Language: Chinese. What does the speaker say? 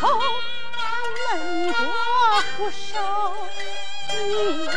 愁，他过不受你。